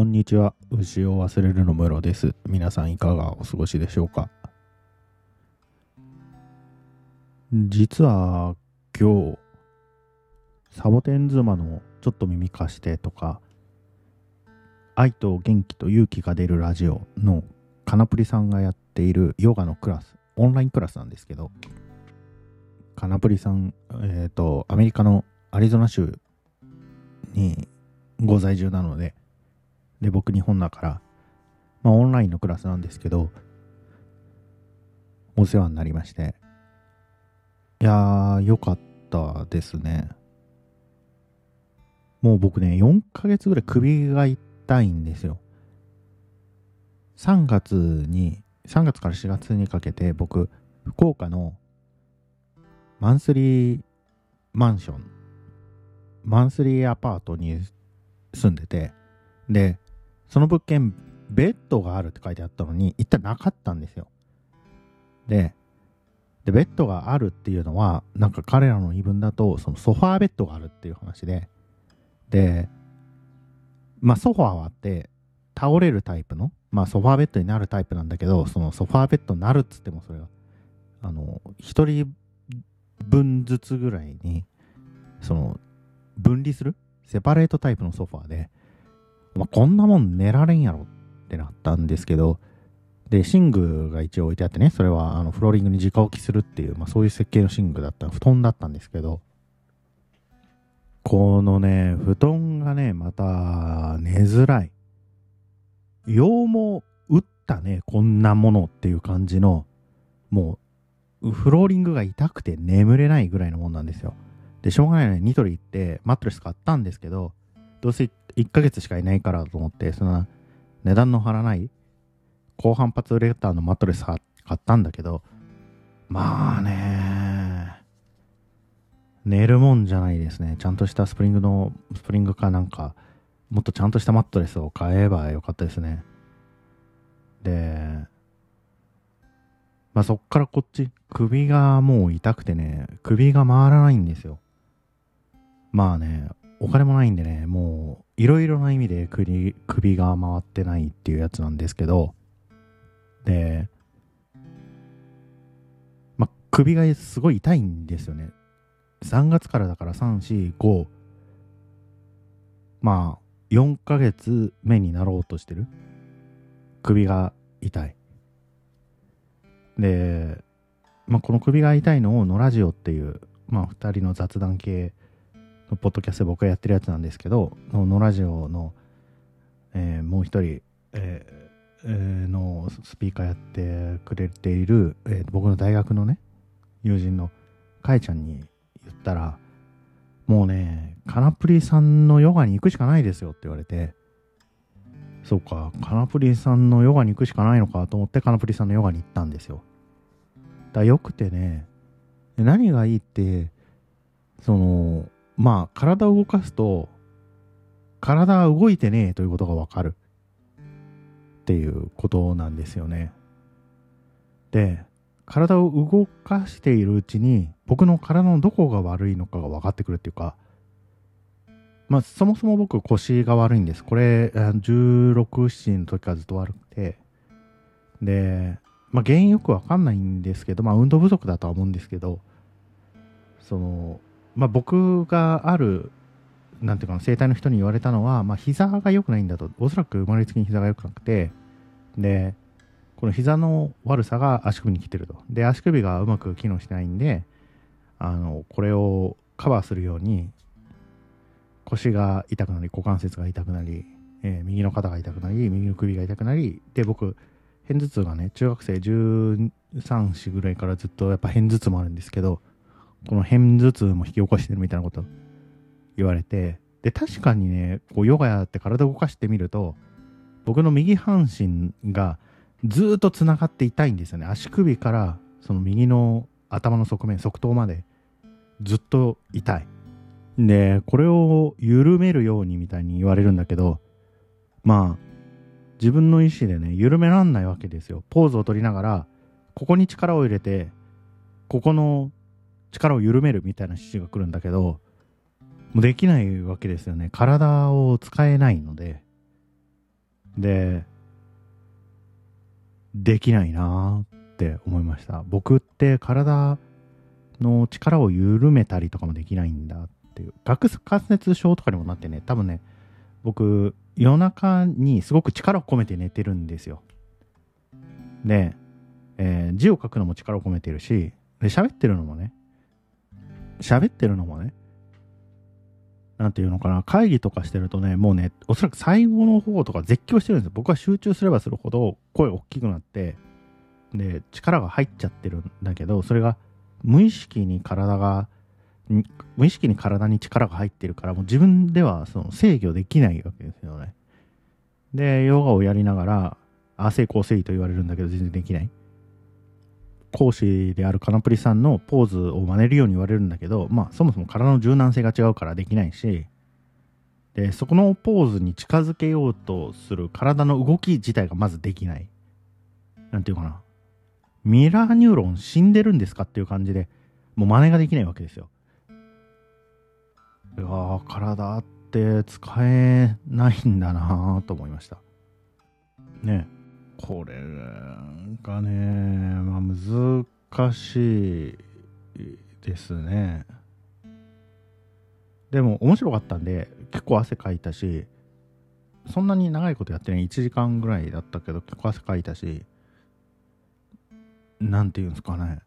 こんにちは。牛を忘れるの室です。皆さんいかがお過ごしでしょうか？実は今日、サボテン妻のちょっと耳貸してとか、愛と元気と勇気が出るラジオのカナプリさんがやっているヨガのクラス、オンラインクラスなんですけど、カナプリさん、えっ、と、アメリカのアリゾナ州にご在住なので、で、僕日本だから、まあオンラインのクラスなんですけど、お世話になりまして。いやー、よかったですね。もう僕ね、4ヶ月ぐらい首が痛いんですよ。3月に、3月から4月にかけて僕、福岡のマンスリーマンション、マンスリーアパートに住んでて、で、その物件、ベッドがあるって書いてあったのに、一体なかったんですよ。で、で、ベッドがあるっていうのは、なんか彼らの言い分だと、そのソファーベッドがあるっていう話で、で、まあソファーはあって、倒れるタイプの、まあソファーベッドになるタイプなんだけど、そのソファーベッドになるっつってもそれが、あの、一人分ずつぐらいに、その、分離するセパレートタイプのソファーで、まあ、こんなもん寝られんやろってなったんですけど、で、寝具が一応置いてあってね、それはあのフローリングに直置きするっていう、まあそういう設計の寝具だった、布団だったんですけど、このね、布団がね、また寝づらい。羊毛打ったね、こんなものっていう感じの、もう、フローリングが痛くて眠れないぐらいのもんなんですよ。で、しょうがないね、ニトリ行ってマットレス買ったんですけど、どうせ1ヶ月しかいないからと思って、その値段の張らない高反発レターのマットレス買ったんだけど、まあね、寝るもんじゃないですね。ちゃんとしたスプリングの、スプリングかなんか、もっとちゃんとしたマットレスを買えばよかったですね。で、まあそっからこっち、首がもう痛くてね、首が回らないんですよ。まあね、お金もないんでね、もう、いろいろな意味で首首が回ってないっていうやつなんですけど、で、ま、首がすごい痛いんですよね。3月からだから3、4、5、まあ、4ヶ月目になろうとしてる。首が痛い。で、まあ、この首が痛いのを、のラジオっていう、まあ、2人の雑談系ポッドキャスト僕がやってるやつなんですけど、のラジオの、えーもう一人、えーのスピーカーやってくれている、えー僕の大学のね、友人のかえちゃんに言ったら、もうね、カナプリさんのヨガに行くしかないですよって言われて、そうか、カナプリさんのヨガに行くしかないのかと思ってカナプリさんのヨガに行ったんですよ。だよくてね、何がいいって、その、まあ、体を動かすと、体は動いてねえということがわかる。っていうことなんですよね。で、体を動かしているうちに、僕の体のどこが悪いのかが分かってくるっていうか、まあ、そもそも僕腰が悪いんです。これ、16、7の時からずっと悪くて、で、まあ、原因よくわかんないんですけど、まあ、運動不足だとは思うんですけど、その、まあ、僕がある、なんていうか、生体の人に言われたのは、まあ、膝が良くないんだと、おそらく生まれつきに膝が良くなくて、で、この膝の悪さが足首に来てると。で、足首がうまく機能してないんで、あの、これをカバーするように、腰が痛くなり、股関節が痛くなり、えー右の肩が痛くなり、右の首が痛くなり、で、僕、片頭痛がね、中学生13、4ぐらいからずっとやっぱ片頭痛もあるんですけど、この片頭痛も引き起こしてるみたいなこと言われて、で、確かにね、こうヨガやって体を動かしてみると、僕の右半身がずっと繋がって痛いんですよね。足首からその右の頭の側面、側頭までずっと痛い。で、これを緩めるようにみたいに言われるんだけど、まあ、自分の意思でね、緩めらんないわけですよ。ポーズを取りながら、ここに力を入れて、ここの力を緩めるみたいな指示が来るんだけど、もうできないわけですよね。体を使えないので。で、できないなって思いました。僕って体の力を緩めたりとかもできないんだっていう。顎関節症とかにもなってね、多分ね、僕、夜中にすごく力を込めて寝てるんですよ。で、えー、字を書くのも力を込めてるし、で、喋ってるのもね、喋ってるのもね、なんていうのかな、会議とかしてるとね、もうね、おそらく最後の方とか絶叫してるんですよ。僕は集中すればするほど声大きくなって、で、力が入っちゃってるんだけど、それが無意識に体が、無意識に体に力が入ってるから、もう自分ではその制御できないわけですよね。で、ヨガをやりながら、あ、成功せいと言われるんだけど全然できない。講師であるカナプリさんのポーズを真似るように言われるんだけど、まあそもそも体の柔軟性が違うからできないし、で、そこのポーズに近づけようとする体の動き自体がまずできない。なんていうかな。ミラーニューロン死んでるんですかっていう感じで、もう真似ができないわけですよ。いやー、体って使えないんだなと思いました。ねえこれがね、まあ難しいですね。でも面白かったんで、結構汗かいたし、そんなに長いことやってない1時間ぐらいだったけど、結構汗かいたし、なんていうんですかね。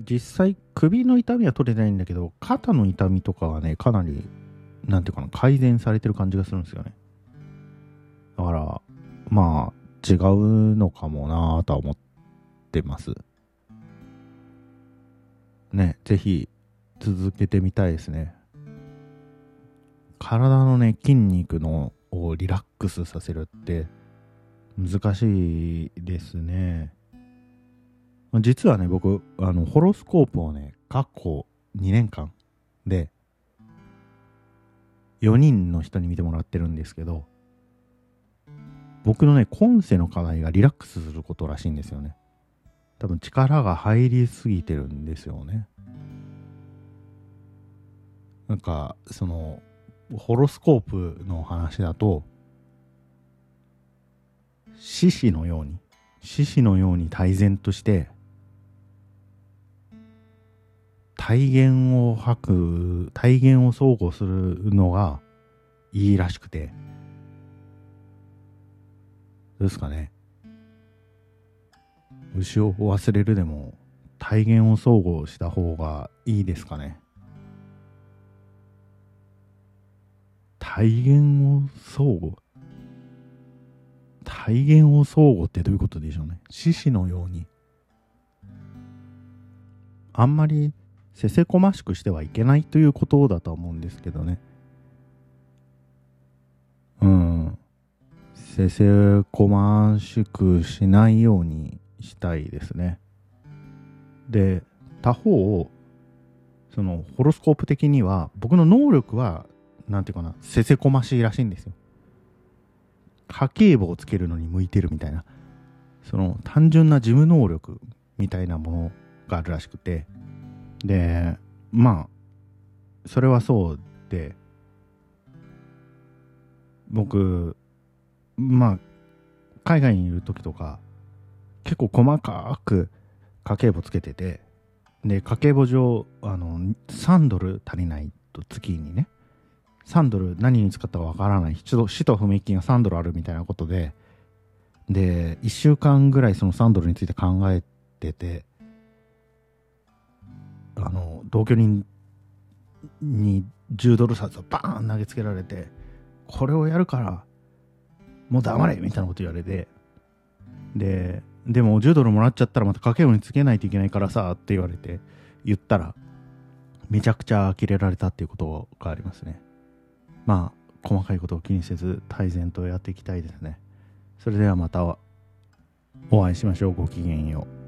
実際、首の痛みは取れないんだけど、肩の痛みとかはね、かなり、なんていうかな、改善されてる感じがするんですよね。だから、まあ、違うのかもなぁとは思ってます。ね、ぜひ、続けてみたいですね。体のね、筋肉のをリラックスさせるって難しいですね。実はね、僕、あの、ホロスコープをね、過去2年間で、4人の人に見てもらってるんですけど、僕のね、今世の課題がリラックスすることらしいんですよね。多分力が入りすぎてるんですよね。なんか、その、ホロスコープの話だと、獅子のように、獅子のように泰然として、体言を吐く、体言を相互するのがいいらしくて。ですかね。牛を忘れるでも体言を相互した方がいいですかね。体言を相互体言を相互ってどういうことでしょうね。獅子のように。あんまりせせこましくしてはいけないということだと思うんですけどね。せせこましくしないようにしたいですね。で、他方、そのホロスコープ的には僕の能力は何て言うかなせせこましいらしいんですよ。家計簿をつけるのに向いてるみたいなその単純な事務能力みたいなものがあるらしくてで、まあ、それはそうで、僕、まあ、海外にいる時とか、結構細かく家計簿つけてて、で、家計簿上、あの、3ドル足りないと月にね、3ドル何に使ったかわからない、ちょっと使途不明金が3ドルあるみたいなことで、で、1週間ぐらいその3ドルについて考えてて、あの同居人に10ドル札をバーン投げつけられてこれをやるからもう黙れみたいなこと言われて。ででも10ドルもらっちゃったらまた家計簿につけないといけないからさって言われて言ったらめちゃくちゃ呆れられたっていうことがありますね。まあ細かいことを気にせず泰然とやっていきたいですね。それではまたお会いしましょう。ごきげんよう。